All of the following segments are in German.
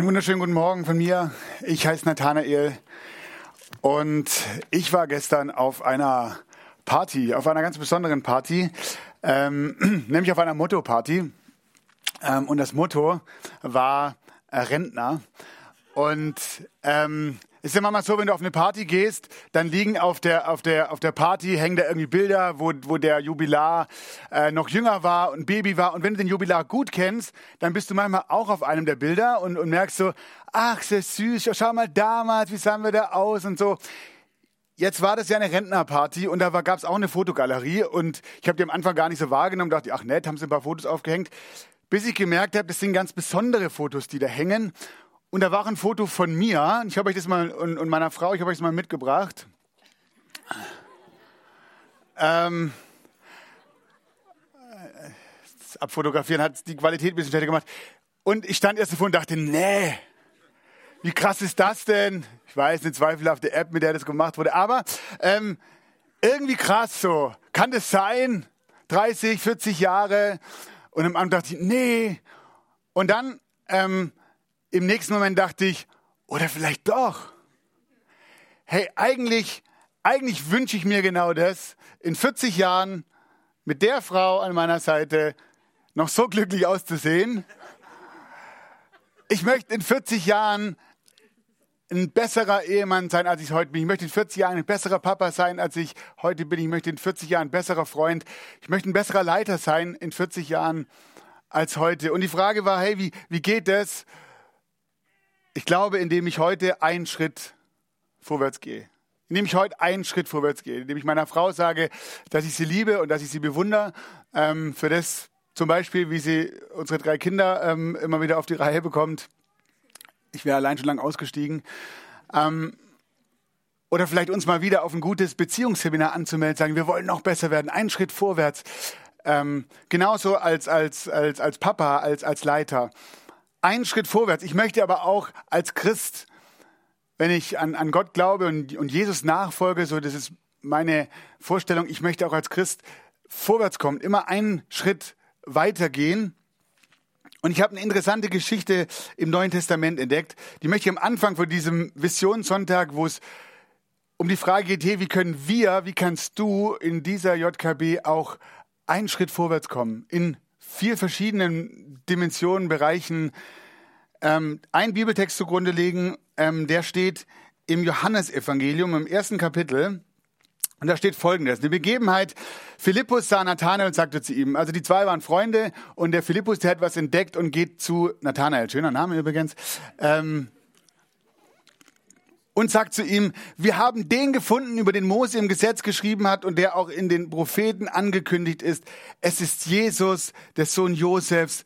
Einen wunderschönen guten Morgen von mir. Ich heiße Nathanael und ich war gestern auf einer Party, auf einer ganz besonderen Party, ähm, nämlich auf einer Motto-Party. Ähm, und das Motto war Rentner. Und ähm, ist ja manchmal so, wenn du auf eine Party gehst, dann liegen auf der, auf der, auf der Party, hängen da irgendwie Bilder, wo, wo der Jubilar äh, noch jünger war und Baby war. Und wenn du den Jubilar gut kennst, dann bist du manchmal auch auf einem der Bilder und, und merkst so, ach, sehr süß, schau mal damals, wie sahen wir da aus und so. Jetzt war das ja eine Rentnerparty und da gab es auch eine Fotogalerie und ich habe die am Anfang gar nicht so wahrgenommen, dachte, ach nett, haben sie ein paar Fotos aufgehängt, bis ich gemerkt habe, das sind ganz besondere Fotos, die da hängen und da war ein Foto von mir. Ich habe euch das mal und, und, meiner Frau, ich habe euch das mal mitgebracht. Ähm, Abfotografieren hat die Qualität ein bisschen schlechter gemacht. Und ich stand erst davor und dachte, nee, wie krass ist das denn? Ich weiß, eine zweifelhafte App, mit der das gemacht wurde. Aber ähm, irgendwie krass so. Kann das sein? 30, 40 Jahre. Und am Anfang dachte ich, nee. Und dann ähm, im nächsten Moment dachte ich, oder vielleicht doch. Hey, eigentlich, eigentlich wünsche ich mir genau das, in 40 Jahren mit der Frau an meiner Seite noch so glücklich auszusehen. Ich möchte in 40 Jahren ein besserer Ehemann sein, als ich heute bin. Ich möchte in 40 Jahren ein besserer Papa sein, als ich heute bin. Ich möchte in 40 Jahren ein besserer Freund. Ich möchte ein besserer Leiter sein in 40 Jahren als heute. Und die Frage war, hey, wie, wie geht das? Ich glaube, indem ich heute einen Schritt vorwärts gehe. Indem ich heute einen Schritt vorwärts gehe. Indem ich meiner Frau sage, dass ich sie liebe und dass ich sie bewundere. Ähm, für das zum Beispiel, wie sie unsere drei Kinder ähm, immer wieder auf die Reihe bekommt. Ich wäre allein schon lang ausgestiegen. Ähm, oder vielleicht uns mal wieder auf ein gutes Beziehungsseminar anzumelden, sagen, wir wollen noch besser werden, einen Schritt vorwärts. Ähm, genauso als, als, als, als Papa, als, als Leiter einen Schritt vorwärts. Ich möchte aber auch als Christ, wenn ich an, an Gott glaube und, und Jesus nachfolge, so das ist meine Vorstellung, ich möchte auch als Christ vorwärts kommen, immer einen Schritt weitergehen. Und ich habe eine interessante Geschichte im Neuen Testament entdeckt. Die möchte ich am Anfang von diesem Visionssonntag, wo es um die Frage geht, hey, wie können wir, wie kannst du in dieser JKB auch einen Schritt vorwärts kommen in vier verschiedenen Dimensionen, Bereichen ähm, einen Bibeltext zugrunde legen, ähm, der steht im Johannesevangelium im ersten Kapitel. Und da steht folgendes. Die Begebenheit, Philippus sah Nathanael und sagte zu ihm, also die zwei waren Freunde und der Philippus, der hat was entdeckt und geht zu Nathanael, schöner Name übrigens, ähm, und sagt zu ihm, wir haben den gefunden, über den Mose im Gesetz geschrieben hat und der auch in den Propheten angekündigt ist. Es ist Jesus, der Sohn Josefs.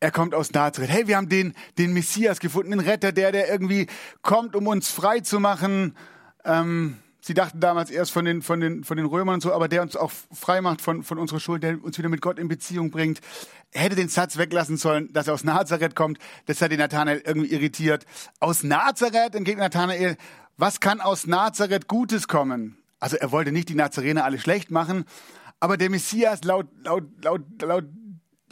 Er kommt aus Nazareth. Hey, wir haben den, den Messias gefunden, den Retter, der, der irgendwie kommt, um uns frei zu machen. Ähm, sie dachten damals erst von den, von den, von den Römern und so, aber der uns auch frei macht von, von unserer Schuld, der uns wieder mit Gott in Beziehung bringt. Er hätte den Satz weglassen sollen, dass er aus Nazareth kommt. Das hat den Nathanael irgendwie irritiert. Aus Nazareth, entgegnet Nathanael, was kann aus Nazareth Gutes kommen? Also er wollte nicht die Nazarener alle schlecht machen, aber der Messias laut, laut, laut, laut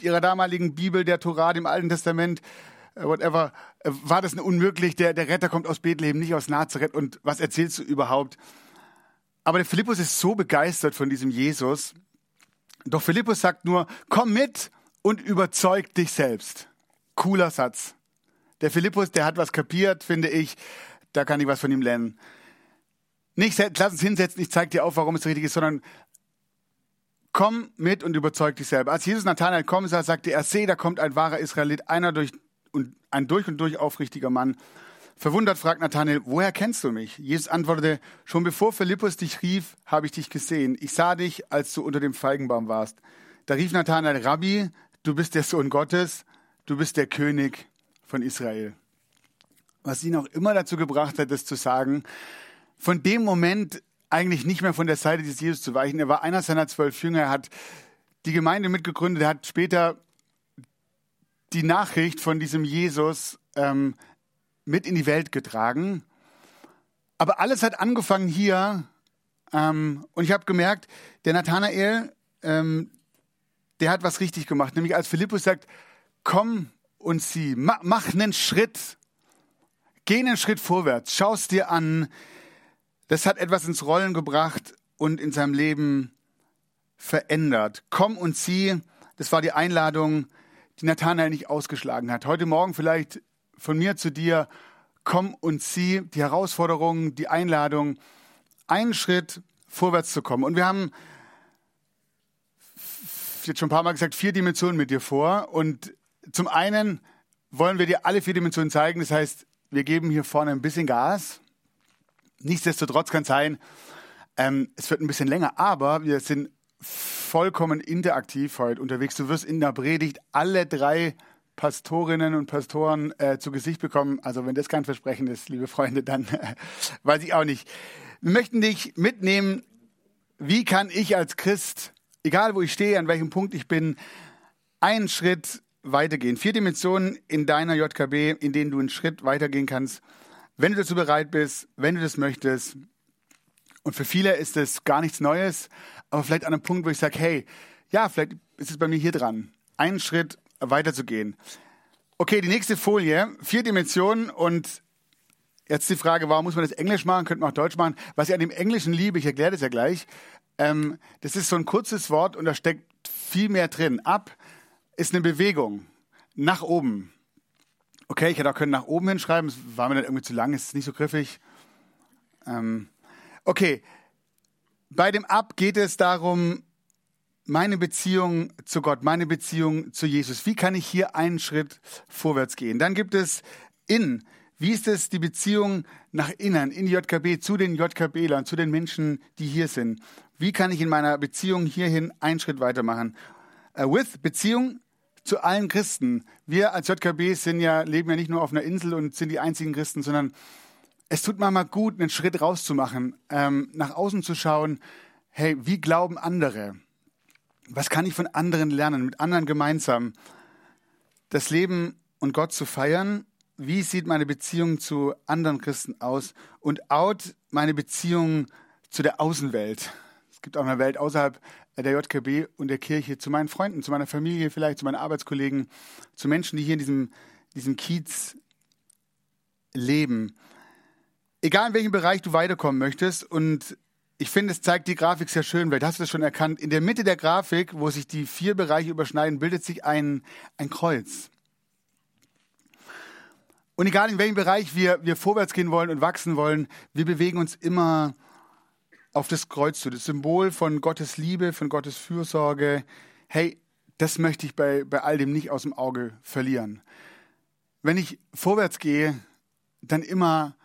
ihrer damaligen Bibel, der Torah, dem Alten Testament, whatever, äh, war das unmöglich. Der, der Retter kommt aus Bethlehem, nicht aus Nazareth. Und was erzählst du überhaupt? Aber der Philippus ist so begeistert von diesem Jesus. Doch Philippus sagt nur, komm mit und überzeug dich selbst. Cooler Satz. Der Philippus, der hat was kapiert, finde ich. Da kann ich was von ihm lernen. Nicht, lass uns hinsetzen, ich zeige dir auf, warum es richtig ist, sondern komm mit und überzeug dich selber. Als Jesus Nathanael kommen sah, sagte er, seh, da kommt ein wahrer Israelit, einer durch und ein durch und durch aufrichtiger Mann. Verwundert fragt Nathanael, woher kennst du mich? Jesus antwortete, schon bevor Philippus dich rief, habe ich dich gesehen. Ich sah dich, als du unter dem Feigenbaum warst. da rief Nathanael, Rabbi, du bist der Sohn Gottes, du bist der König von Israel. Was ihn auch immer dazu gebracht hat, das zu sagen, von dem Moment eigentlich nicht mehr von der Seite des Jesus zu weichen. Er war einer seiner zwölf Jünger, er hat die Gemeinde mitgegründet, er hat später die Nachricht von diesem Jesus ähm, mit in die Welt getragen. Aber alles hat angefangen hier. Ähm, und ich habe gemerkt, der Nathanael, ähm, der hat was richtig gemacht. Nämlich als Philippus sagt, komm und sieh, mach, mach einen Schritt, geh einen Schritt vorwärts, schau es dir an. Das hat etwas ins Rollen gebracht und in seinem Leben verändert. Komm und sieh, das war die Einladung, die Nathanael nicht ausgeschlagen hat. Heute Morgen vielleicht von mir zu dir, komm und sieh die Herausforderung, die Einladung, einen Schritt vorwärts zu kommen. Und wir haben jetzt schon ein paar Mal gesagt, vier Dimensionen mit dir vor. Und zum einen wollen wir dir alle vier Dimensionen zeigen. Das heißt, wir geben hier vorne ein bisschen Gas. Nichtsdestotrotz kann es sein, ähm, es wird ein bisschen länger, aber wir sind vollkommen interaktiv heute unterwegs. Du wirst in der Predigt alle drei Pastorinnen und Pastoren äh, zu Gesicht bekommen. Also wenn das kein Versprechen ist, liebe Freunde, dann äh, weiß ich auch nicht. Wir möchten dich mitnehmen, wie kann ich als Christ, egal wo ich stehe, an welchem Punkt ich bin, einen Schritt weitergehen. Vier Dimensionen in deiner JKB, in denen du einen Schritt weitergehen kannst, wenn du dazu bereit bist, wenn du das möchtest. Und für viele ist es gar nichts Neues, aber vielleicht an einem Punkt, wo ich sage, hey, ja, vielleicht ist es bei mir hier dran, einen Schritt weiterzugehen. Okay, die nächste Folie, vier Dimensionen und jetzt die Frage, warum muss man das Englisch machen, könnte man auch Deutsch machen. Was ich an dem Englischen liebe, ich erkläre das ja gleich, ähm, das ist so ein kurzes Wort und da steckt viel mehr drin. Ab ist eine Bewegung nach oben. Okay, ich hätte auch können nach oben hinschreiben, es war mir dann irgendwie zu lang, ist nicht so griffig. Ähm, okay, bei dem Ab geht es darum, meine Beziehung zu Gott, meine Beziehung zu Jesus. Wie kann ich hier einen Schritt vorwärts gehen? Dann gibt es in. Wie ist es die Beziehung nach innen, in die JKB, zu den JKBlern, zu den Menschen, die hier sind? Wie kann ich in meiner Beziehung hierhin einen Schritt weitermachen? Uh, with Beziehung zu allen Christen. Wir als JKB sind ja, leben ja nicht nur auf einer Insel und sind die einzigen Christen, sondern es tut manchmal gut, einen Schritt rauszumachen, ähm, nach außen zu schauen, hey, wie glauben andere? Was kann ich von anderen lernen, mit anderen gemeinsam das Leben und Gott zu feiern? Wie sieht meine Beziehung zu anderen Christen aus? Und out meine Beziehung zu der Außenwelt. Es gibt auch eine Welt außerhalb der JKB und der Kirche, zu meinen Freunden, zu meiner Familie vielleicht, zu meinen Arbeitskollegen, zu Menschen, die hier in diesem, diesem Kiez leben egal in welchem Bereich du weiterkommen möchtest und ich finde, es zeigt die Grafik sehr schön, du hast es schon erkannt. In der Mitte der Grafik, wo sich die vier Bereiche überschneiden, bildet sich ein, ein Kreuz. Und egal in welchem Bereich wir, wir vorwärts gehen wollen und wachsen wollen, wir bewegen uns immer auf das Kreuz zu. Das Symbol von Gottes Liebe, von Gottes Fürsorge. Hey, das möchte ich bei, bei all dem nicht aus dem Auge verlieren. Wenn ich vorwärts gehe, dann immer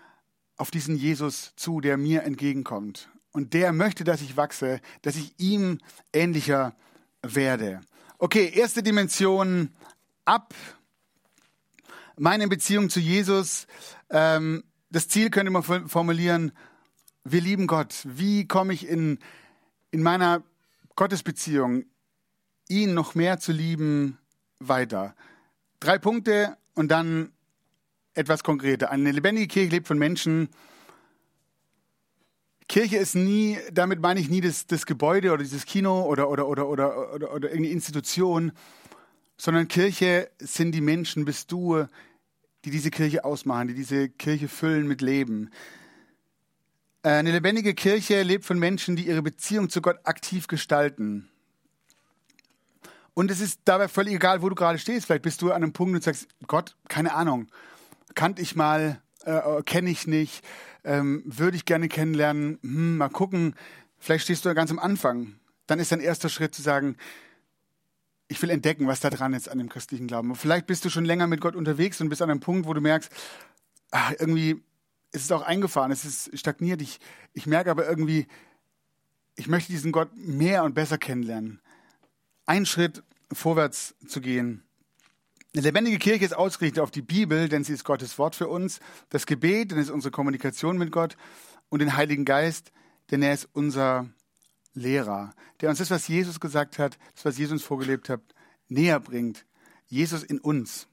auf diesen Jesus zu, der mir entgegenkommt. Und der möchte, dass ich wachse, dass ich ihm ähnlicher werde. Okay, erste Dimension ab. Meine Beziehung zu Jesus. Ähm, das Ziel könnte man formulieren, wir lieben Gott. Wie komme ich in, in meiner Gottesbeziehung, ihn noch mehr zu lieben, weiter? Drei Punkte und dann etwas konkreter. Eine lebendige Kirche lebt von Menschen. Kirche ist nie, damit meine ich nie das, das Gebäude oder dieses Kino oder, oder, oder, oder, oder, oder irgendeine Institution, sondern Kirche sind die Menschen, bist du, die diese Kirche ausmachen, die diese Kirche füllen mit Leben. Eine lebendige Kirche lebt von Menschen, die ihre Beziehung zu Gott aktiv gestalten. Und es ist dabei völlig egal, wo du gerade stehst. Vielleicht bist du an einem Punkt und sagst, Gott, keine Ahnung kannte ich mal, äh, kenne ich nicht, ähm, würde ich gerne kennenlernen, hm, mal gucken, vielleicht stehst du ganz am Anfang. Dann ist dein erster Schritt zu sagen, ich will entdecken, was da dran ist an dem christlichen Glauben. Vielleicht bist du schon länger mit Gott unterwegs und bist an einem Punkt, wo du merkst, ach, irgendwie ist es auch eingefahren, es ist stagniert. Ich, ich merke aber irgendwie, ich möchte diesen Gott mehr und besser kennenlernen. einen Schritt vorwärts zu gehen. Eine lebendige Kirche ist ausgerichtet auf die Bibel, denn sie ist Gottes Wort für uns. Das Gebet, denn es ist unsere Kommunikation mit Gott. Und den Heiligen Geist, denn er ist unser Lehrer, der uns das, was Jesus gesagt hat, das, was Jesus uns vorgelebt hat, näher bringt. Jesus in uns.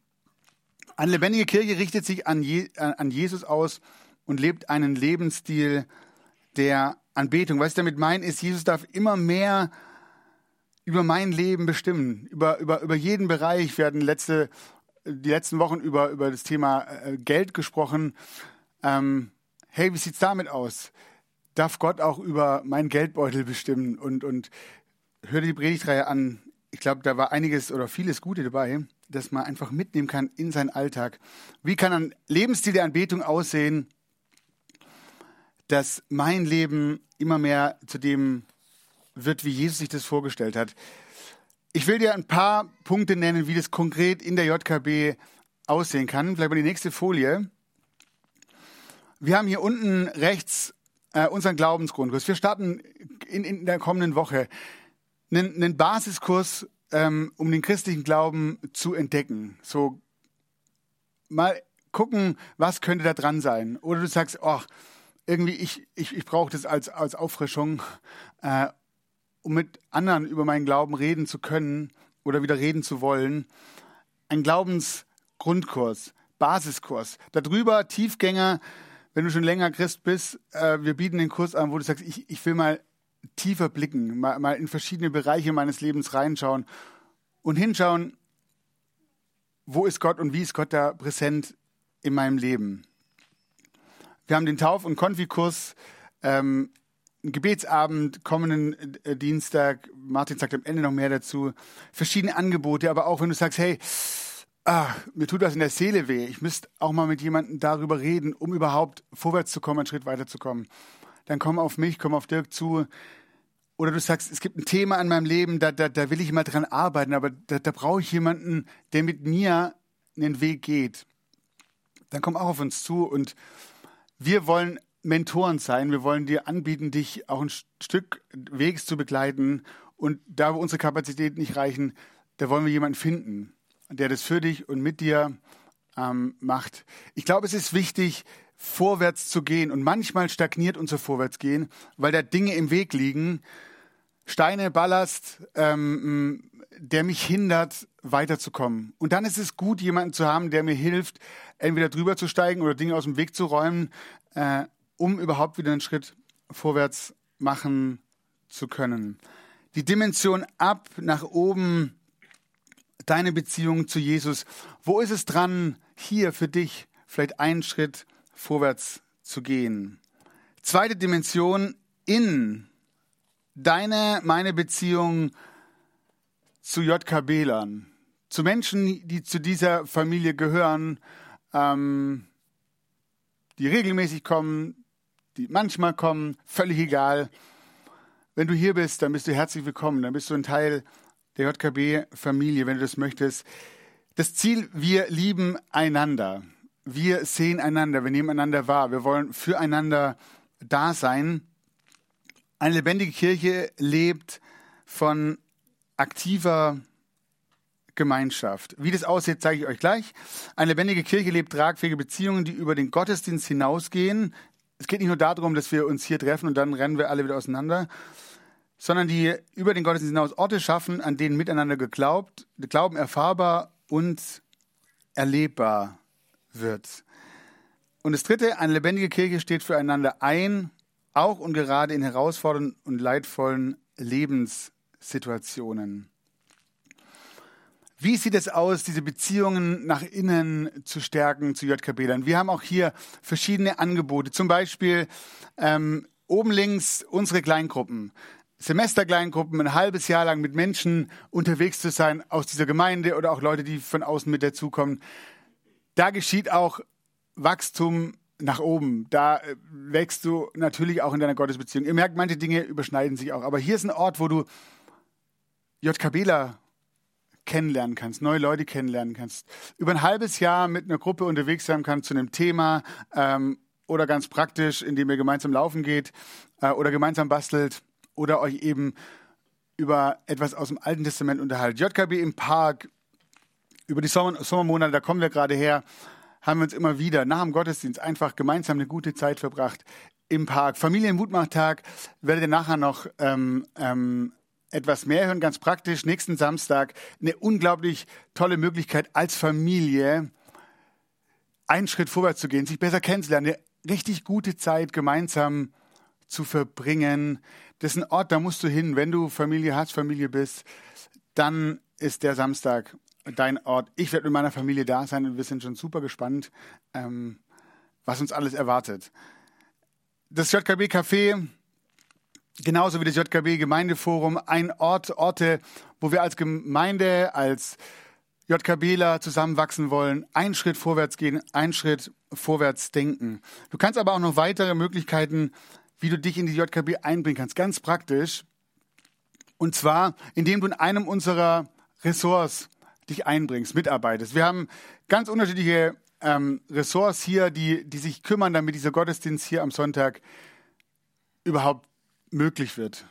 Eine lebendige Kirche richtet sich an, Je an Jesus aus und lebt einen Lebensstil der Anbetung. Was ich damit meine, ist, Jesus darf immer mehr über mein Leben bestimmen, über, über, über jeden Bereich. Wir hatten letzte, die letzten Wochen über, über das Thema äh, Geld gesprochen. Ähm, hey, wie sieht's damit aus? Darf Gott auch über meinen Geldbeutel bestimmen? Und, und hör dir die Predigtreihe an. Ich glaube, da war einiges oder vieles Gute dabei, das man einfach mitnehmen kann in seinen Alltag. Wie kann ein Lebensstil der Anbetung aussehen, dass mein Leben immer mehr zu dem wird, wie Jesus sich das vorgestellt hat. Ich will dir ein paar Punkte nennen, wie das konkret in der JKB aussehen kann. Vielleicht mal die nächste Folie. Wir haben hier unten rechts äh, unseren Glaubensgrundkurs. Wir starten in, in der kommenden Woche einen, einen Basiskurs, ähm, um den christlichen Glauben zu entdecken. So mal gucken, was könnte da dran sein. Oder du sagst, oh, irgendwie, ich, ich, ich brauche das als, als Auffrischung. Äh, um mit anderen über meinen Glauben reden zu können oder wieder reden zu wollen. Ein Glaubensgrundkurs, Basiskurs. Darüber Tiefgänger, wenn du schon länger Christ bist, äh, wir bieten den Kurs an, wo du sagst, ich, ich will mal tiefer blicken, mal, mal in verschiedene Bereiche meines Lebens reinschauen und hinschauen, wo ist Gott und wie ist Gott da präsent in meinem Leben. Wir haben den Tauf- und Konfikurs ähm, Gebetsabend kommenden äh, Dienstag. Martin sagt am Ende noch mehr dazu. Verschiedene Angebote, aber auch wenn du sagst, hey, ah, mir tut das in der Seele weh. Ich müsste auch mal mit jemandem darüber reden, um überhaupt vorwärts zu kommen, einen Schritt weiter zu kommen. Dann komm auf mich, komm auf Dirk zu. Oder du sagst, es gibt ein Thema in meinem Leben, da, da, da will ich mal dran arbeiten, aber da, da brauche ich jemanden, der mit mir einen Weg geht. Dann komm auch auf uns zu und wir wollen Mentoren sein. Wir wollen dir anbieten, dich auch ein Stück Wegs zu begleiten. Und da, wo unsere Kapazitäten nicht reichen, da wollen wir jemanden finden, der das für dich und mit dir ähm, macht. Ich glaube, es ist wichtig, vorwärts zu gehen. Und manchmal stagniert unser Vorwärtsgehen, weil da Dinge im Weg liegen. Steine, Ballast, ähm, der mich hindert, weiterzukommen. Und dann ist es gut, jemanden zu haben, der mir hilft, entweder drüber zu steigen oder Dinge aus dem Weg zu räumen, äh, um überhaupt wieder einen Schritt vorwärts machen zu können. Die Dimension ab nach oben, deine Beziehung zu Jesus. Wo ist es dran, hier für dich vielleicht einen Schritt vorwärts zu gehen? Zweite Dimension in deine, meine Beziehung zu JKB-Lern, zu Menschen, die zu dieser Familie gehören, ähm, die regelmäßig kommen, die manchmal kommen, völlig egal. Wenn du hier bist, dann bist du herzlich willkommen, dann bist du ein Teil der JKB-Familie, wenn du das möchtest. Das Ziel, wir lieben einander. Wir sehen einander, wir nehmen einander wahr, wir wollen füreinander da sein. Eine lebendige Kirche lebt von aktiver Gemeinschaft. Wie das aussieht, zeige ich euch gleich. Eine lebendige Kirche lebt tragfähige Beziehungen, die über den Gottesdienst hinausgehen, es geht nicht nur darum, dass wir uns hier treffen und dann rennen wir alle wieder auseinander, sondern die über den Gottesdienst hinaus Orte schaffen, an denen miteinander geglaubt, Glauben erfahrbar und erlebbar wird. Und das dritte, eine lebendige Kirche steht füreinander ein, auch und gerade in herausfordernden und leidvollen Lebenssituationen. Wie sieht es aus, diese Beziehungen nach innen zu stärken zu JKB-Lern? Wir haben auch hier verschiedene Angebote. Zum Beispiel ähm, oben links unsere Kleingruppen. Semesterkleingruppen, ein halbes Jahr lang mit Menschen unterwegs zu sein aus dieser Gemeinde oder auch Leute, die von außen mit dazukommen. Da geschieht auch Wachstum nach oben. Da äh, wächst du natürlich auch in deiner Gottesbeziehung. Ihr merkt, manche Dinge überschneiden sich auch. Aber hier ist ein Ort, wo du JKBler kennenlernen kannst, neue Leute kennenlernen kannst, über ein halbes Jahr mit einer Gruppe unterwegs sein kannst zu einem Thema ähm, oder ganz praktisch, indem ihr gemeinsam laufen geht äh, oder gemeinsam bastelt oder euch eben über etwas aus dem Alten Testament unterhalten. JKB im Park, über die Sommer Sommermonate, da kommen wir gerade her, haben wir uns immer wieder nach dem Gottesdienst einfach gemeinsam eine gute Zeit verbracht im Park. Familienmutmachtag werdet ihr nachher noch ähm, ähm, etwas mehr hören, ganz praktisch. Nächsten Samstag eine unglaublich tolle Möglichkeit als Familie einen Schritt vorwärts zu gehen, sich besser kennenzulernen, eine richtig gute Zeit gemeinsam zu verbringen. Das ist ein Ort, da musst du hin. Wenn du Familie hast, Familie bist, dann ist der Samstag dein Ort. Ich werde mit meiner Familie da sein und wir sind schon super gespannt, ähm, was uns alles erwartet. Das JKB Café, genauso wie das JKB Gemeindeforum, ein Ort, Orte, wo wir als Gemeinde, als JKBler zusammenwachsen wollen, einen Schritt vorwärts gehen, einen Schritt vorwärts denken. Du kannst aber auch noch weitere Möglichkeiten, wie du dich in die JKB einbringen kannst, ganz praktisch. Und zwar, indem du in einem unserer Ressorts dich einbringst, mitarbeitest. Wir haben ganz unterschiedliche ähm, Ressorts hier, die, die sich kümmern, damit dieser Gottesdienst hier am Sonntag überhaupt möglich wird.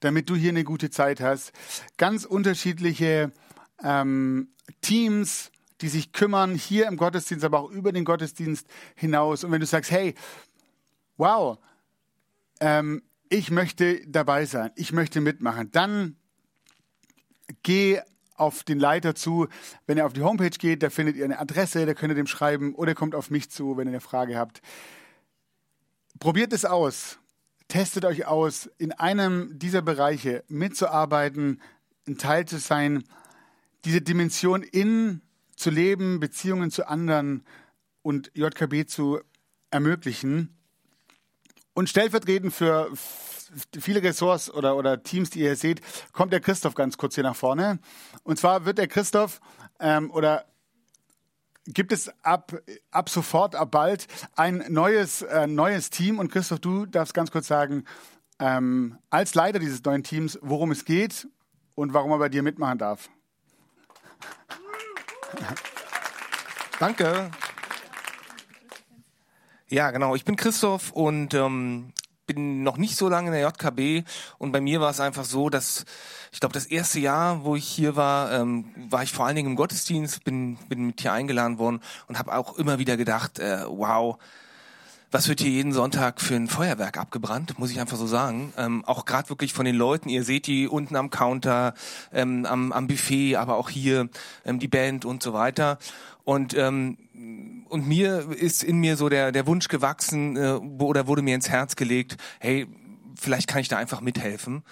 Damit du hier eine gute Zeit hast. Ganz unterschiedliche ähm, Teams, die sich kümmern, hier im Gottesdienst, aber auch über den Gottesdienst hinaus. Und wenn du sagst, hey, wow, ähm, ich möchte dabei sein, ich möchte mitmachen, dann geh auf den Leiter zu. Wenn ihr auf die Homepage geht, da findet ihr eine Adresse, da könnt ihr dem schreiben oder kommt auf mich zu, wenn ihr eine Frage habt. Probiert es aus. Testet euch aus, in einem dieser Bereiche mitzuarbeiten, ein Teil zu sein, diese Dimension in zu leben, Beziehungen zu anderen und JKB zu ermöglichen. Und stellvertretend für viele Ressorts oder, oder Teams, die ihr seht, kommt der Christoph ganz kurz hier nach vorne. Und zwar wird der Christoph ähm, oder gibt es ab, ab sofort, ab bald ein neues, äh, neues Team. Und Christoph, du darfst ganz kurz sagen, ähm, als Leiter dieses neuen Teams, worum es geht und warum er bei dir mitmachen darf. Danke. Ja, genau. Ich bin Christoph und ähm, bin noch nicht so lange in der JKB und bei mir war es einfach so, dass ich glaube, das erste Jahr, wo ich hier war, ähm, war ich vor allen Dingen im Gottesdienst, bin, bin mit hier eingeladen worden und habe auch immer wieder gedacht, äh, wow, was wird hier jeden Sonntag für ein Feuerwerk abgebrannt, muss ich einfach so sagen. Ähm, auch gerade wirklich von den Leuten, ihr seht die unten am Counter, ähm, am, am Buffet, aber auch hier ähm, die Band und so weiter. Und ähm, und mir ist in mir so der der Wunsch gewachsen äh, oder wurde mir ins Herz gelegt, hey, vielleicht kann ich da einfach mithelfen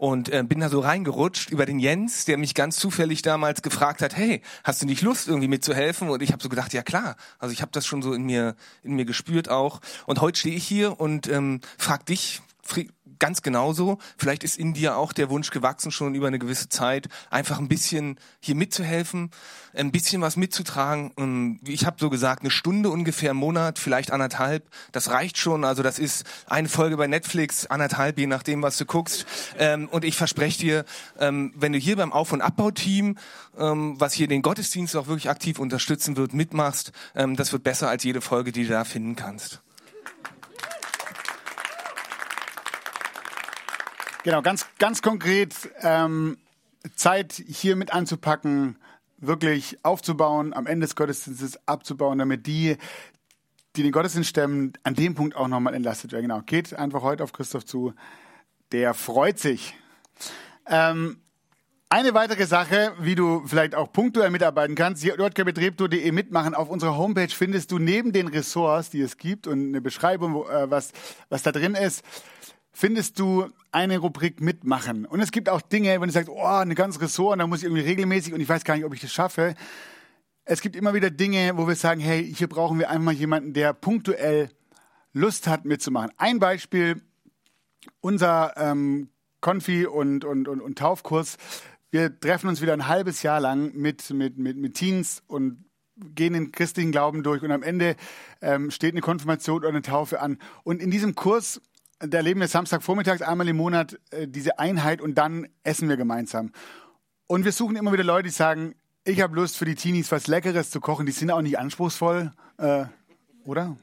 und äh, bin da so reingerutscht über den Jens, der mich ganz zufällig damals gefragt hat, hey, hast du nicht Lust irgendwie mitzuhelfen? Und ich habe so gedacht, ja klar. Also ich habe das schon so in mir in mir gespürt auch. Und heute stehe ich hier und ähm, frag dich, ganz genauso. Vielleicht ist in dir auch der Wunsch gewachsen, schon über eine gewisse Zeit, einfach ein bisschen hier mitzuhelfen, ein bisschen was mitzutragen. Und ich habe so gesagt, eine Stunde ungefähr im Monat, vielleicht anderthalb. Das reicht schon. Also das ist eine Folge bei Netflix, anderthalb, je nachdem, was du guckst. Ähm, und ich verspreche dir, ähm, wenn du hier beim Auf- und Abbauteam, ähm, was hier den Gottesdienst auch wirklich aktiv unterstützen wird, mitmachst, ähm, das wird besser als jede Folge, die du da finden kannst. Genau, ganz, ganz konkret ähm, Zeit hier mit anzupacken, wirklich aufzubauen, am Ende des Gottesdienstes abzubauen, damit die, die den Gottesdienst stemmen, an dem Punkt auch nochmal entlastet werden. Genau, geht einfach heute auf Christoph zu. Der freut sich. Ähm, eine weitere Sache, wie du vielleicht auch punktuell mitarbeiten kannst, jkbetriebtour.de mitmachen. Auf unserer Homepage findest du neben den Ressorts, die es gibt und eine Beschreibung, wo, äh, was, was da drin ist, findest du eine Rubrik mitmachen. Und es gibt auch Dinge, wenn du sagst, oh, eine ganze Ressort, da muss ich irgendwie regelmäßig und ich weiß gar nicht, ob ich das schaffe. Es gibt immer wieder Dinge, wo wir sagen, hey, hier brauchen wir einfach mal jemanden, der punktuell Lust hat mitzumachen. Ein Beispiel, unser ähm, Konfi und, und, und, und Taufkurs. Wir treffen uns wieder ein halbes Jahr lang mit, mit, mit, mit Teens und gehen den christlichen Glauben durch und am Ende ähm, steht eine Konfirmation oder eine Taufe an. Und in diesem Kurs da erleben wir Samstagvormittags einmal im Monat äh, diese Einheit und dann essen wir gemeinsam. Und wir suchen immer wieder Leute, die sagen, ich habe Lust für die Teenies was Leckeres zu kochen. Die sind auch nicht anspruchsvoll, äh, oder?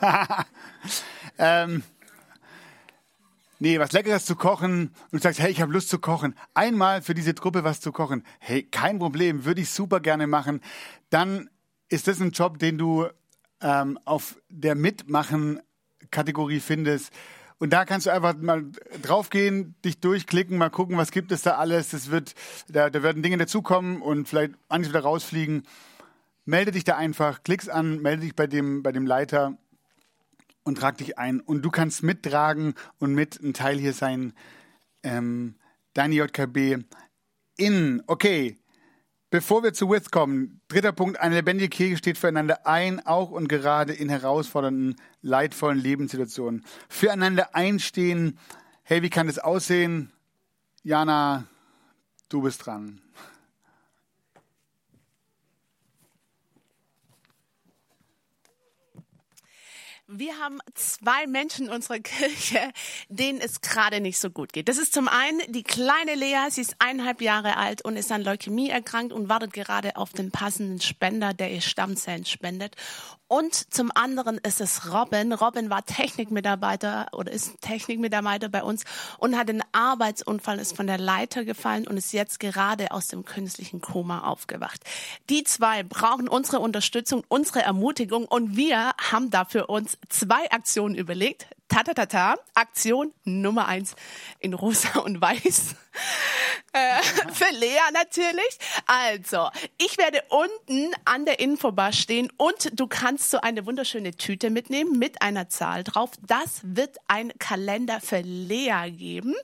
ähm, nee, was Leckeres zu kochen und du sagst, hey, ich habe Lust zu kochen, einmal für diese Truppe was zu kochen, hey, kein Problem, würde ich super gerne machen, dann ist das ein Job, den du ähm, auf der Mitmachen-Kategorie findest. Und da kannst du einfach mal draufgehen, dich durchklicken, mal gucken, was gibt es da alles. Das wird, da, da werden Dinge dazukommen und vielleicht manches wieder rausfliegen. Melde dich da einfach, klick's an, melde dich bei dem, bei dem Leiter und trag dich ein. Und du kannst mittragen und mit ein Teil hier sein. Ähm, deine JKB in. Okay, Bevor wir zu With kommen, dritter Punkt, eine lebendige Kirche steht füreinander ein, auch und gerade in herausfordernden, leidvollen Lebenssituationen. Füreinander einstehen. Hey, wie kann das aussehen? Jana, du bist dran. Wir haben zwei Menschen in unserer Kirche, denen es gerade nicht so gut geht. Das ist zum einen die kleine Lea, sie ist eineinhalb Jahre alt und ist an Leukämie erkrankt und wartet gerade auf den passenden Spender, der ihr Stammzellen spendet. Und zum anderen ist es Robin. Robin war Technikmitarbeiter oder ist Technikmitarbeiter bei uns und hat einen Arbeitsunfall, ist von der Leiter gefallen und ist jetzt gerade aus dem künstlichen Koma aufgewacht. Die zwei brauchen unsere Unterstützung, unsere Ermutigung und wir haben dafür uns zwei Aktionen überlegt. Tatatata, Aktion Nummer eins in rosa und weiß. Äh, für Lea natürlich. Also, ich werde unten an der Infobar stehen und du kannst so eine wunderschöne Tüte mitnehmen mit einer Zahl drauf. Das wird ein Kalender für Lea geben.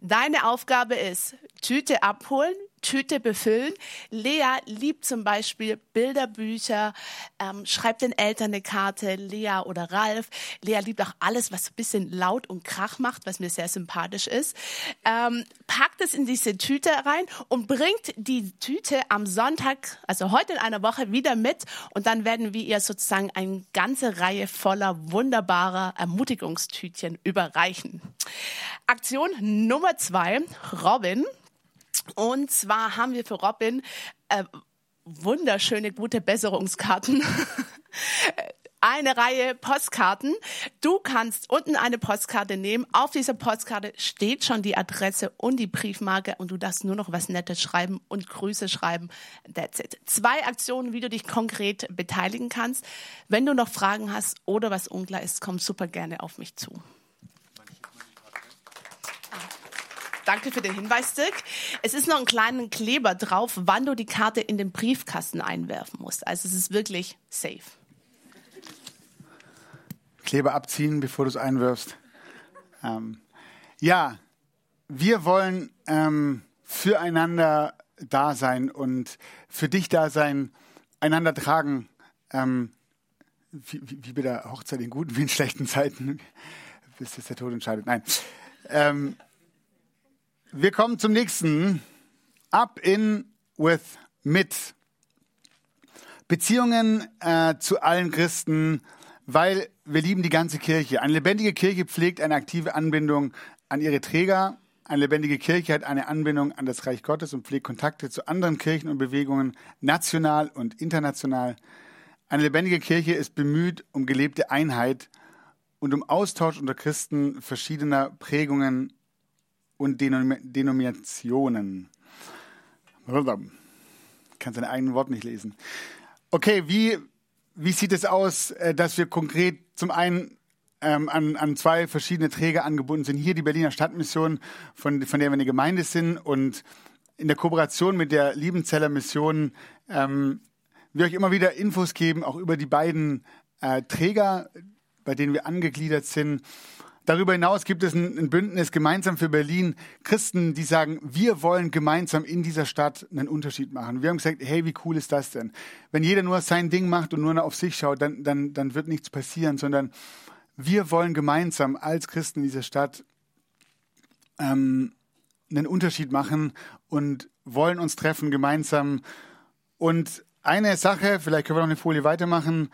Deine Aufgabe ist, Tüte abholen, Tüte befüllen. Lea liebt zum Beispiel Bilderbücher, ähm, schreibt den Eltern eine Karte, Lea oder Ralf. Lea liebt auch alles, was ein bisschen laut und Krach macht, was mir sehr sympathisch ist. Ähm, packt es in diese Tüte rein und bringt die Tüte am Sonntag, also heute in einer Woche, wieder mit. Und dann werden wir ihr sozusagen eine ganze Reihe voller wunderbarer Ermutigungstütchen überreichen. Aktion Nummer zwei, Robin und zwar haben wir für Robin äh, wunderschöne gute Besserungskarten. eine Reihe Postkarten. Du kannst unten eine Postkarte nehmen. Auf dieser Postkarte steht schon die Adresse und die Briefmarke und du darfst nur noch was Nettes schreiben und Grüße schreiben. That's it. Zwei Aktionen, wie du dich konkret beteiligen kannst. Wenn du noch Fragen hast oder was unklar ist, komm super gerne auf mich zu. Danke für den Hinweis, Dirk. Es ist noch ein kleiner Kleber drauf, wann du die Karte in den Briefkasten einwerfen musst. Also es ist wirklich safe. Kleber abziehen, bevor du es einwirfst. Ähm, ja, wir wollen ähm, füreinander da sein und für dich da sein, einander tragen. Ähm, wie, wie, bei der Hochzeit in guten wie in schlechten Zeiten, bis das der Tod entscheidet. Nein. Ähm, wir kommen zum nächsten. Up in with mit. Beziehungen äh, zu allen Christen, weil wir lieben die ganze Kirche. Eine lebendige Kirche pflegt eine aktive Anbindung an ihre Träger. Eine lebendige Kirche hat eine Anbindung an das Reich Gottes und pflegt Kontakte zu anderen Kirchen und Bewegungen, national und international. Eine lebendige Kirche ist bemüht um gelebte Einheit und um Austausch unter Christen verschiedener Prägungen und Denom Denominationen. Kann seine eigenen Worte nicht lesen. Okay, wie, wie sieht es aus, äh, dass wir konkret zum einen ähm, an, an zwei verschiedene Träger angebunden sind? Hier die Berliner Stadtmission, von, von der wir eine Gemeinde sind und in der Kooperation mit der Liebenzeller Mission ähm, wir euch immer wieder Infos geben, auch über die beiden äh, Träger, bei denen wir angegliedert sind. Darüber hinaus gibt es ein, Bündnis gemeinsam für Berlin, Christen, die sagen, wir wollen gemeinsam in dieser Stadt einen Unterschied machen. Wir haben gesagt, hey, wie cool ist das denn? Wenn jeder nur sein Ding macht und nur auf sich schaut, dann, dann, dann wird nichts passieren, sondern wir wollen gemeinsam als Christen in dieser Stadt ähm, einen Unterschied machen und wollen uns treffen gemeinsam. Und eine Sache, vielleicht können wir noch eine Folie weitermachen,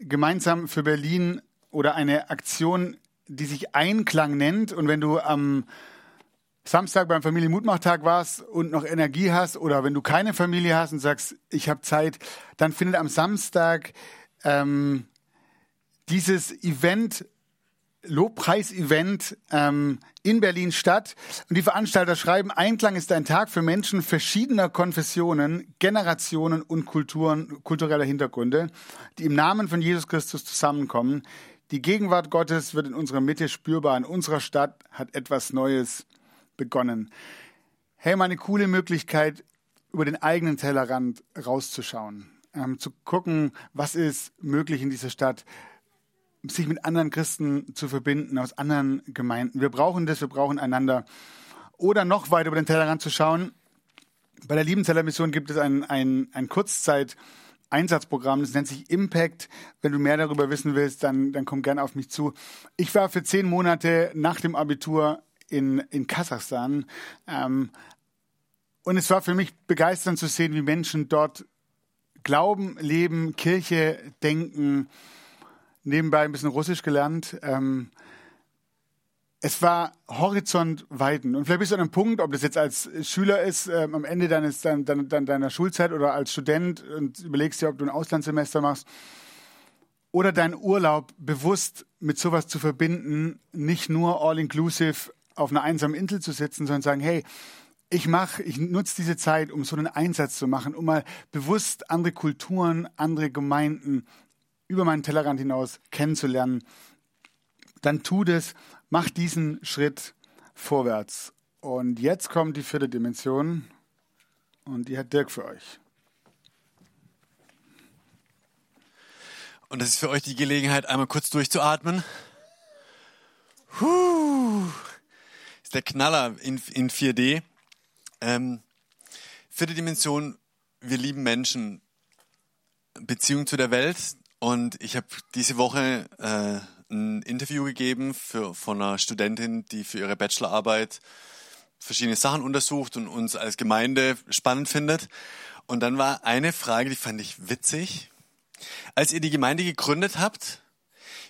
gemeinsam für Berlin oder eine Aktion die sich Einklang nennt. Und wenn du am Samstag beim Familienmutmachtag warst und noch Energie hast oder wenn du keine Familie hast und sagst, ich habe Zeit, dann findet am Samstag ähm, dieses Event Lobpreisevent ähm, in Berlin statt. Und die Veranstalter schreiben, Einklang ist ein Tag für Menschen verschiedener Konfessionen, Generationen und Kulturen, kultureller Hintergründe, die im Namen von Jesus Christus zusammenkommen. Die Gegenwart Gottes wird in unserer Mitte spürbar. In unserer Stadt hat etwas Neues begonnen. Hey, mal eine coole Möglichkeit, über den eigenen Tellerrand rauszuschauen, ähm, zu gucken, was ist möglich in dieser Stadt, sich mit anderen Christen zu verbinden aus anderen Gemeinden. Wir brauchen das, wir brauchen einander. Oder noch weiter über den Tellerrand zu schauen. Bei der Liebenzeller Mission gibt es ein, ein, ein Kurzzeit- Einsatzprogramm, das nennt sich Impact. Wenn du mehr darüber wissen willst, dann, dann komm gerne auf mich zu. Ich war für zehn Monate nach dem Abitur in, in Kasachstan. Ähm, und es war für mich begeisternd zu sehen, wie Menschen dort glauben, leben, Kirche denken, nebenbei ein bisschen Russisch gelernt. Ähm, es war Horizont weiten. Und vielleicht bist du an einem Punkt, ob das jetzt als Schüler ist, ähm, am Ende deines, dein, dein, deiner Schulzeit oder als Student und überlegst dir, ob du ein Auslandssemester machst. Oder deinen Urlaub bewusst mit sowas zu verbinden, nicht nur all-inclusive auf einer einsamen Insel zu sitzen, sondern sagen, hey, ich mache, ich nutze diese Zeit, um so einen Einsatz zu machen, um mal bewusst andere Kulturen, andere Gemeinden über meinen Tellerrand hinaus kennenzulernen, dann tu das, mach diesen Schritt vorwärts. Und jetzt kommt die vierte Dimension und die hat Dirk für euch. Und das ist für euch die Gelegenheit, einmal kurz durchzuatmen. Puh. Ist der Knaller in, in 4D. Ähm, vierte Dimension, wir lieben Menschen. Beziehung zu der Welt, und ich habe diese Woche äh, ein Interview gegeben für, von einer Studentin, die für ihre Bachelorarbeit verschiedene Sachen untersucht und uns als Gemeinde spannend findet. Und dann war eine Frage, die fand ich witzig. Als ihr die Gemeinde gegründet habt,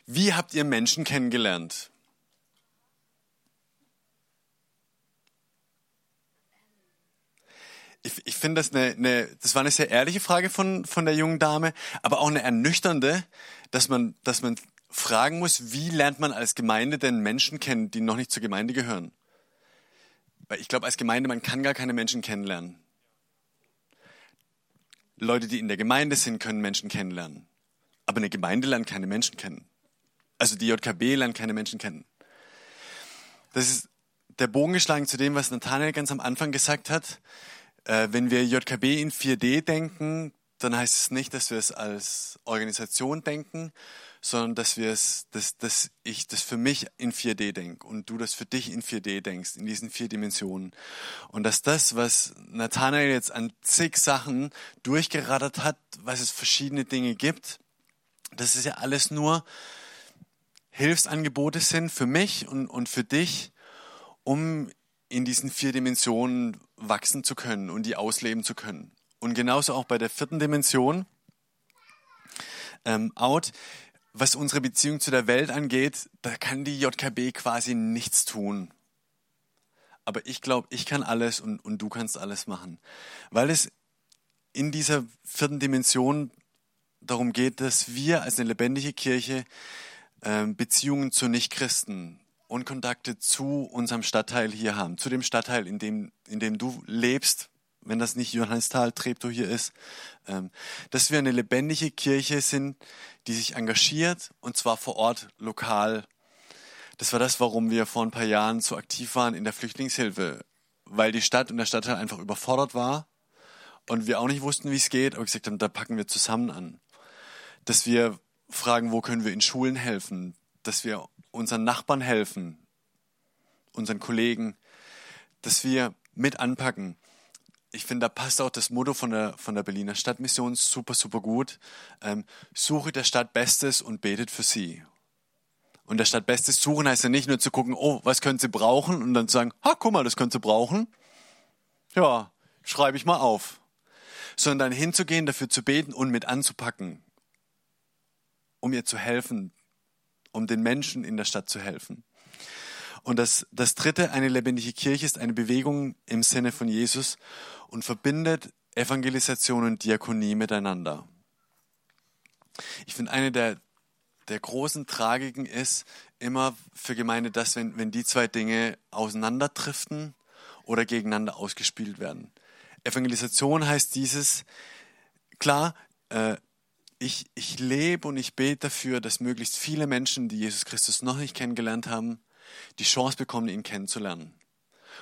wie habt ihr Menschen kennengelernt? ich, ich finde das eine, eine, das war eine sehr ehrliche Frage von, von der jungen Dame, aber auch eine ernüchternde, dass man, dass man fragen muss, wie lernt man als Gemeinde denn Menschen kennen, die noch nicht zur Gemeinde gehören? Weil ich glaube, als Gemeinde, man kann gar keine Menschen kennenlernen. Leute, die in der Gemeinde sind, können Menschen kennenlernen. Aber eine Gemeinde lernt keine Menschen kennen. Also die JKB lernt keine Menschen kennen. Das ist der Bogen geschlagen zu dem, was Nathanael ganz am Anfang gesagt hat. Äh, wenn wir JKB in 4D denken, dann heißt es nicht, dass wir es als Organisation denken, sondern dass wir es, dass, dass ich das für mich in 4D denke und du das für dich in 4D denkst, in diesen vier Dimensionen. Und dass das, was Nathanael jetzt an zig Sachen durchgerattert hat, was es verschiedene Dinge gibt, das ist ja alles nur Hilfsangebote sind für mich und, und für dich, um in diesen vier Dimensionen wachsen zu können und die ausleben zu können. Und genauso auch bei der vierten Dimension, ähm, out, was unsere Beziehung zu der Welt angeht, da kann die JKB quasi nichts tun. Aber ich glaube, ich kann alles und, und du kannst alles machen. Weil es in dieser vierten Dimension darum geht, dass wir als eine lebendige Kirche äh, Beziehungen zu Nichtchristen und Kontakte zu unserem Stadtteil hier haben, zu dem Stadtteil, in dem, in dem du lebst, wenn das nicht Johannisthal, Treptow hier ist, ähm, dass wir eine lebendige Kirche sind, die sich engagiert und zwar vor Ort, lokal. Das war das, warum wir vor ein paar Jahren so aktiv waren in der Flüchtlingshilfe, weil die Stadt und der Stadtteil einfach überfordert war und wir auch nicht wussten, wie es geht, aber gesagt haben, da packen wir zusammen an. Dass wir fragen, wo können wir in Schulen helfen, dass wir unseren Nachbarn helfen, unseren Kollegen, dass wir mit anpacken. Ich finde, da passt auch das Motto von der, von der Berliner Stadtmission super, super gut. Ähm, suche der Stadt Bestes und betet für sie. Und der Stadt Bestes suchen heißt ja nicht nur zu gucken, oh, was können sie brauchen? Und dann zu sagen, ha, guck mal, das können sie brauchen. Ja, schreibe ich mal auf. Sondern dann hinzugehen, dafür zu beten und mit anzupacken, um ihr zu helfen, um den Menschen in der Stadt zu helfen. Und das, das dritte, eine lebendige Kirche ist eine Bewegung im Sinne von Jesus und verbindet Evangelisation und Diakonie miteinander. Ich finde, eine der, der großen Tragiken ist, immer für Gemeinde das, wenn, wenn die zwei Dinge auseinanderdriften oder gegeneinander ausgespielt werden. Evangelisation heißt dieses, klar, äh, ich, ich lebe und ich bete dafür, dass möglichst viele Menschen, die Jesus Christus noch nicht kennengelernt haben, die Chance bekommen, ihn kennenzulernen.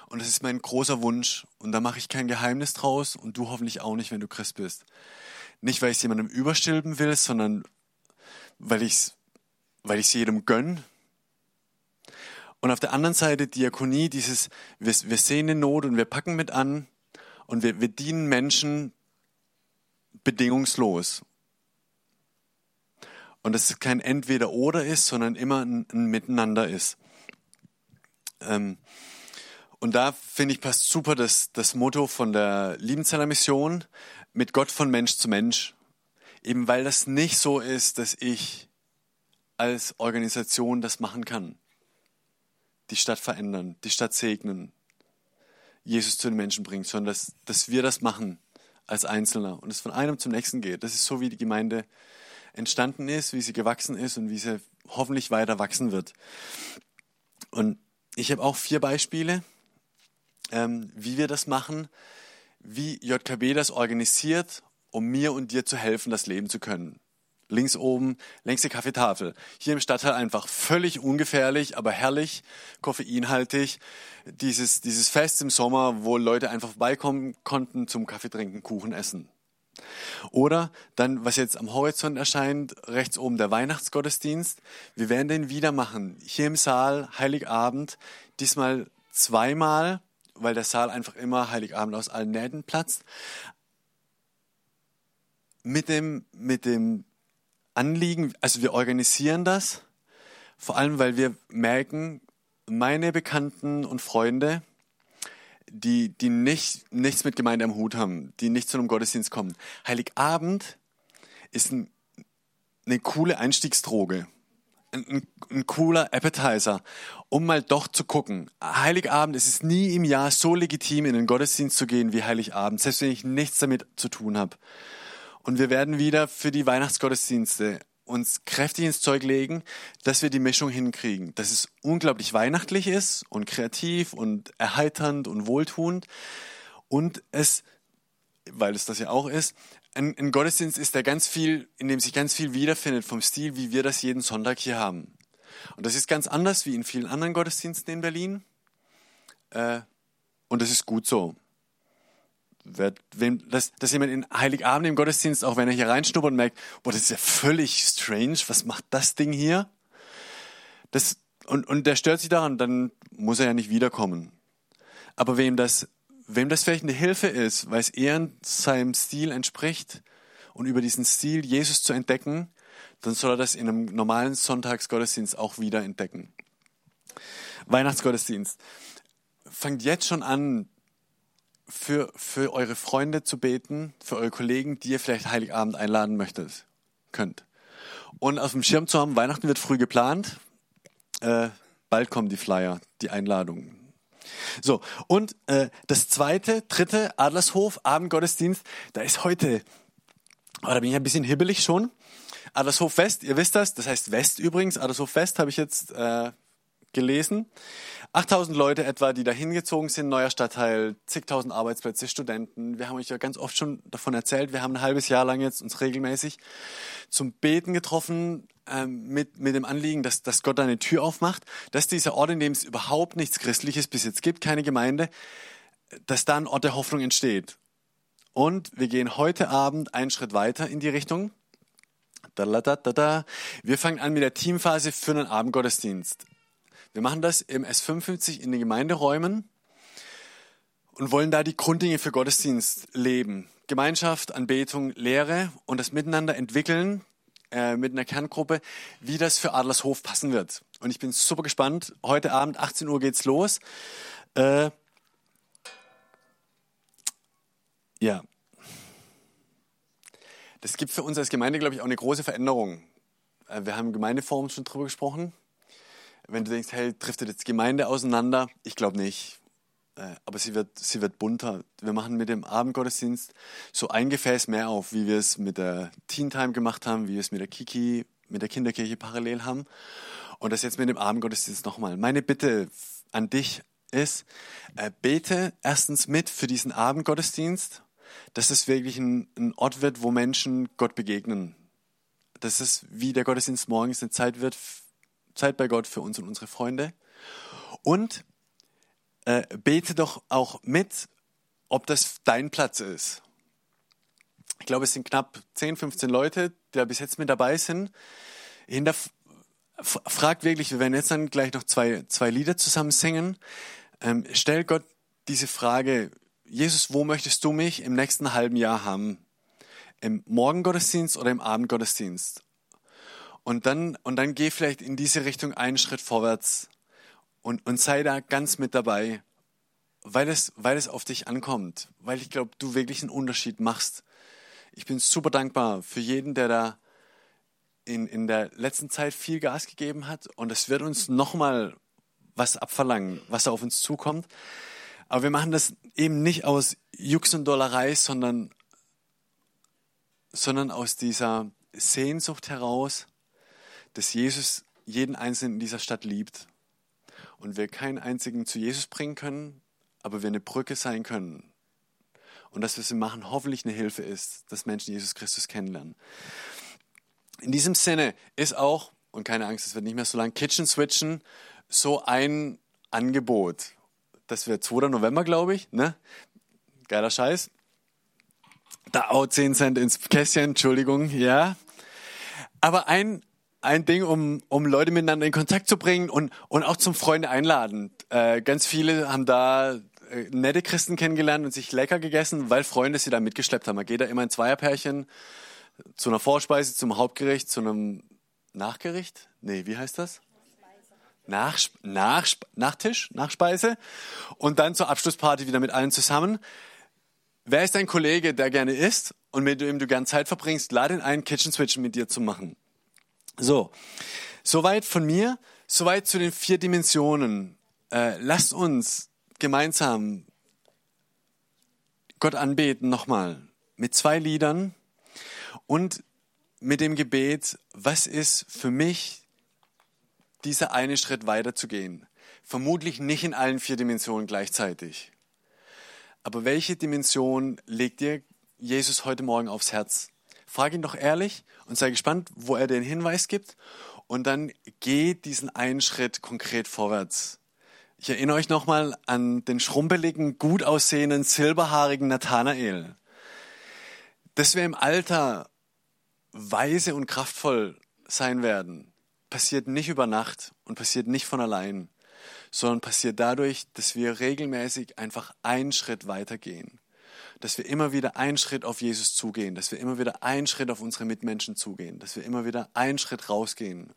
Und das ist mein großer Wunsch. Und da mache ich kein Geheimnis draus und du hoffentlich auch nicht, wenn du Christ bist. Nicht, weil ich es jemandem überstülpen will, sondern weil ich es weil ich's jedem gönn. Und auf der anderen Seite Diakonie, dieses, wir, wir sehen eine Not und wir packen mit an und wir, wir dienen Menschen bedingungslos. Und dass es kein Entweder-Oder ist, sondern immer ein, ein Miteinander ist. Ähm, und da finde ich passt super das, das Motto von der Liebenzeller Mission mit Gott von Mensch zu Mensch. Eben weil das nicht so ist, dass ich als Organisation das machen kann. Die Stadt verändern, die Stadt segnen, Jesus zu den Menschen bringen, sondern dass, dass wir das machen als Einzelner und es von einem zum nächsten geht. Das ist so, wie die Gemeinde entstanden ist, wie sie gewachsen ist und wie sie hoffentlich weiter wachsen wird. Und ich habe auch vier Beispiele, ähm, wie wir das machen, wie JKB das organisiert, um mir und dir zu helfen, das leben zu können. Links oben, längste Kaffeetafel. Hier im Stadtteil einfach völlig ungefährlich, aber herrlich, koffeinhaltig. Dieses, dieses Fest im Sommer, wo Leute einfach vorbeikommen konnten zum Kaffee trinken, Kuchen essen. Oder dann, was jetzt am Horizont erscheint, rechts oben der Weihnachtsgottesdienst. Wir werden den wieder machen. Hier im Saal, Heiligabend, diesmal zweimal, weil der Saal einfach immer Heiligabend aus allen Nähten platzt. Mit dem, mit dem Anliegen, also wir organisieren das, vor allem weil wir merken, meine Bekannten und Freunde, die, die nicht, nichts mit Gemeinde am Hut haben, die nicht zu einem Gottesdienst kommen. Heiligabend ist ein, eine coole Einstiegsdroge. Ein, ein, cooler Appetizer, um mal doch zu gucken. Heiligabend, es ist nie im Jahr so legitim, in den Gottesdienst zu gehen wie Heiligabend, selbst wenn ich nichts damit zu tun habe. Und wir werden wieder für die Weihnachtsgottesdienste uns kräftig ins Zeug legen, dass wir die Mischung hinkriegen. Dass es unglaublich weihnachtlich ist und kreativ und erheiternd und wohltuend. Und es, weil es das ja auch ist, ein, ein Gottesdienst ist, der ganz viel, in dem sich ganz viel wiederfindet vom Stil, wie wir das jeden Sonntag hier haben. Und das ist ganz anders wie in vielen anderen Gottesdiensten in Berlin. Äh, und das ist gut so wenn, dass, dass jemand in Heiligabend im Gottesdienst, auch wenn er hier reinschnuppert und merkt, boah, das ist ja völlig strange, was macht das Ding hier? Das, und, und der stört sich daran, dann muss er ja nicht wiederkommen. Aber wem das, wem das vielleicht eine Hilfe ist, weil es eher seinem Stil entspricht und über diesen Stil Jesus zu entdecken, dann soll er das in einem normalen Sonntagsgottesdienst auch wieder entdecken. Weihnachtsgottesdienst. Fangt jetzt schon an, für, für eure Freunde zu beten, für eure Kollegen, die ihr vielleicht Heiligabend einladen möchtet, könnt. Und auf dem Schirm zu haben, Weihnachten wird früh geplant. Äh, bald kommen die Flyer, die Einladungen. So, und äh, das zweite, dritte, Adlershof, Abendgottesdienst, da ist heute, oh, da bin ich ein bisschen hibbelig schon. Adlershof West, ihr wisst das, das heißt West übrigens, Adlershof West habe ich jetzt äh, gelesen. 8000 Leute etwa, die da hingezogen sind, neuer Stadtteil, zigtausend Arbeitsplätze, Studenten. Wir haben euch ja ganz oft schon davon erzählt. Wir haben ein halbes Jahr lang jetzt uns regelmäßig zum Beten getroffen, ähm, mit, mit dem Anliegen, dass, dass Gott eine Tür aufmacht, dass dieser Ort, in dem es überhaupt nichts Christliches bis jetzt gibt, keine Gemeinde, dass da ein Ort der Hoffnung entsteht. Und wir gehen heute Abend einen Schritt weiter in die Richtung. Da, da, da, da. Wir fangen an mit der Teamphase für einen Abendgottesdienst. Wir machen das im S55 in den Gemeinderäumen und wollen da die Grunddinge für Gottesdienst leben. Gemeinschaft, Anbetung, Lehre und das Miteinander entwickeln äh, mit einer Kerngruppe, wie das für Adlershof passen wird. Und ich bin super gespannt. Heute Abend, 18 Uhr geht's los. Äh, ja. Das gibt für uns als Gemeinde, glaube ich, auch eine große Veränderung. Äh, wir haben im Gemeindeforum schon drüber gesprochen wenn du denkst, hey, driftet jetzt Gemeinde auseinander? Ich glaube nicht. Äh, aber sie wird, sie wird bunter. Wir machen mit dem Abendgottesdienst so ein Gefäß mehr auf, wie wir es mit der Teen Time gemacht haben, wie wir es mit der Kiki, mit der Kinderkirche parallel haben. Und das jetzt mit dem Abendgottesdienst nochmal. Meine Bitte an dich ist, äh, bete erstens mit für diesen Abendgottesdienst, dass es wirklich ein, ein Ort wird, wo Menschen Gott begegnen. Dass es wie der Gottesdienst morgens eine Zeit wird, Zeit bei Gott für uns und unsere Freunde. Und äh, bete doch auch mit, ob das dein Platz ist. Ich glaube, es sind knapp 10, 15 Leute, die da bis jetzt mit dabei sind. Hinter, fragt wirklich, wir werden jetzt dann gleich noch zwei, zwei Lieder zusammen singen. Ähm, stell Gott diese Frage, Jesus, wo möchtest du mich im nächsten halben Jahr haben? Im Morgengottesdienst oder im Abendgottesdienst? Und dann, und dann geh vielleicht in diese Richtung einen Schritt vorwärts und, und sei da ganz mit dabei, weil es, weil es auf dich ankommt, weil ich glaube, du wirklich einen Unterschied machst. Ich bin super dankbar für jeden, der da in, in der letzten Zeit viel Gas gegeben hat und es wird uns nochmal was abverlangen, was da auf uns zukommt. Aber wir machen das eben nicht aus Jux und Dollerei, sondern, sondern aus dieser Sehnsucht heraus, dass Jesus jeden Einzelnen in dieser Stadt liebt und wir keinen einzigen zu Jesus bringen können, aber wir eine Brücke sein können. Und das, was wir machen, hoffentlich eine Hilfe ist, dass Menschen Jesus Christus kennenlernen. In diesem Sinne ist auch, und keine Angst, es wird nicht mehr so lang, Kitchen Switchen so ein Angebot. Das wird 2. November, glaube ich. Ne? Geiler Scheiß. Da auch 10 Cent ins Kästchen, Entschuldigung, ja. Aber ein, ein Ding, um, um Leute miteinander in Kontakt zu bringen und, und auch zum Freunde einladen. Äh, ganz viele haben da äh, nette Christen kennengelernt und sich lecker gegessen, weil Freunde sie da mitgeschleppt haben. Man geht da immer in Zweierpärchen zu einer Vorspeise, zum Hauptgericht, zu einem Nachgericht? Nee, wie heißt das? Nach, nach, Nachtisch, Nachspeise und dann zur Abschlussparty wieder mit allen zusammen. Wer ist dein Kollege, der gerne isst und mit dem du gerne Zeit verbringst? Lade ihn ein, Kitchen Switch mit dir zu machen. So, soweit von mir, soweit zu den vier Dimensionen. Äh, lasst uns gemeinsam Gott anbeten nochmal mit zwei Liedern und mit dem Gebet, was ist für mich dieser eine Schritt weiterzugehen? Vermutlich nicht in allen vier Dimensionen gleichzeitig. Aber welche Dimension legt dir Jesus heute Morgen aufs Herz? Frag ihn doch ehrlich und sei gespannt, wo er den Hinweis gibt. Und dann geh diesen einen Schritt konkret vorwärts. Ich erinnere euch nochmal an den schrumpeligen, gut aussehenden, silberhaarigen Nathanael. Dass wir im Alter weise und kraftvoll sein werden, passiert nicht über Nacht und passiert nicht von allein, sondern passiert dadurch, dass wir regelmäßig einfach einen Schritt weitergehen. Dass wir immer wieder einen Schritt auf Jesus zugehen, dass wir immer wieder einen Schritt auf unsere Mitmenschen zugehen, dass wir immer wieder einen Schritt rausgehen.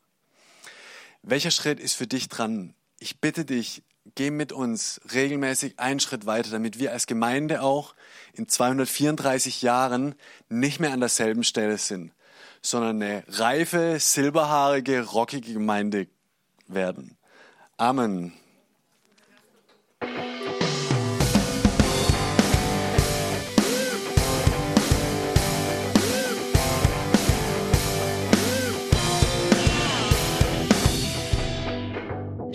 Welcher Schritt ist für dich dran? Ich bitte dich, geh mit uns regelmäßig einen Schritt weiter, damit wir als Gemeinde auch in 234 Jahren nicht mehr an derselben Stelle sind, sondern eine reife, silberhaarige, rockige Gemeinde werden. Amen.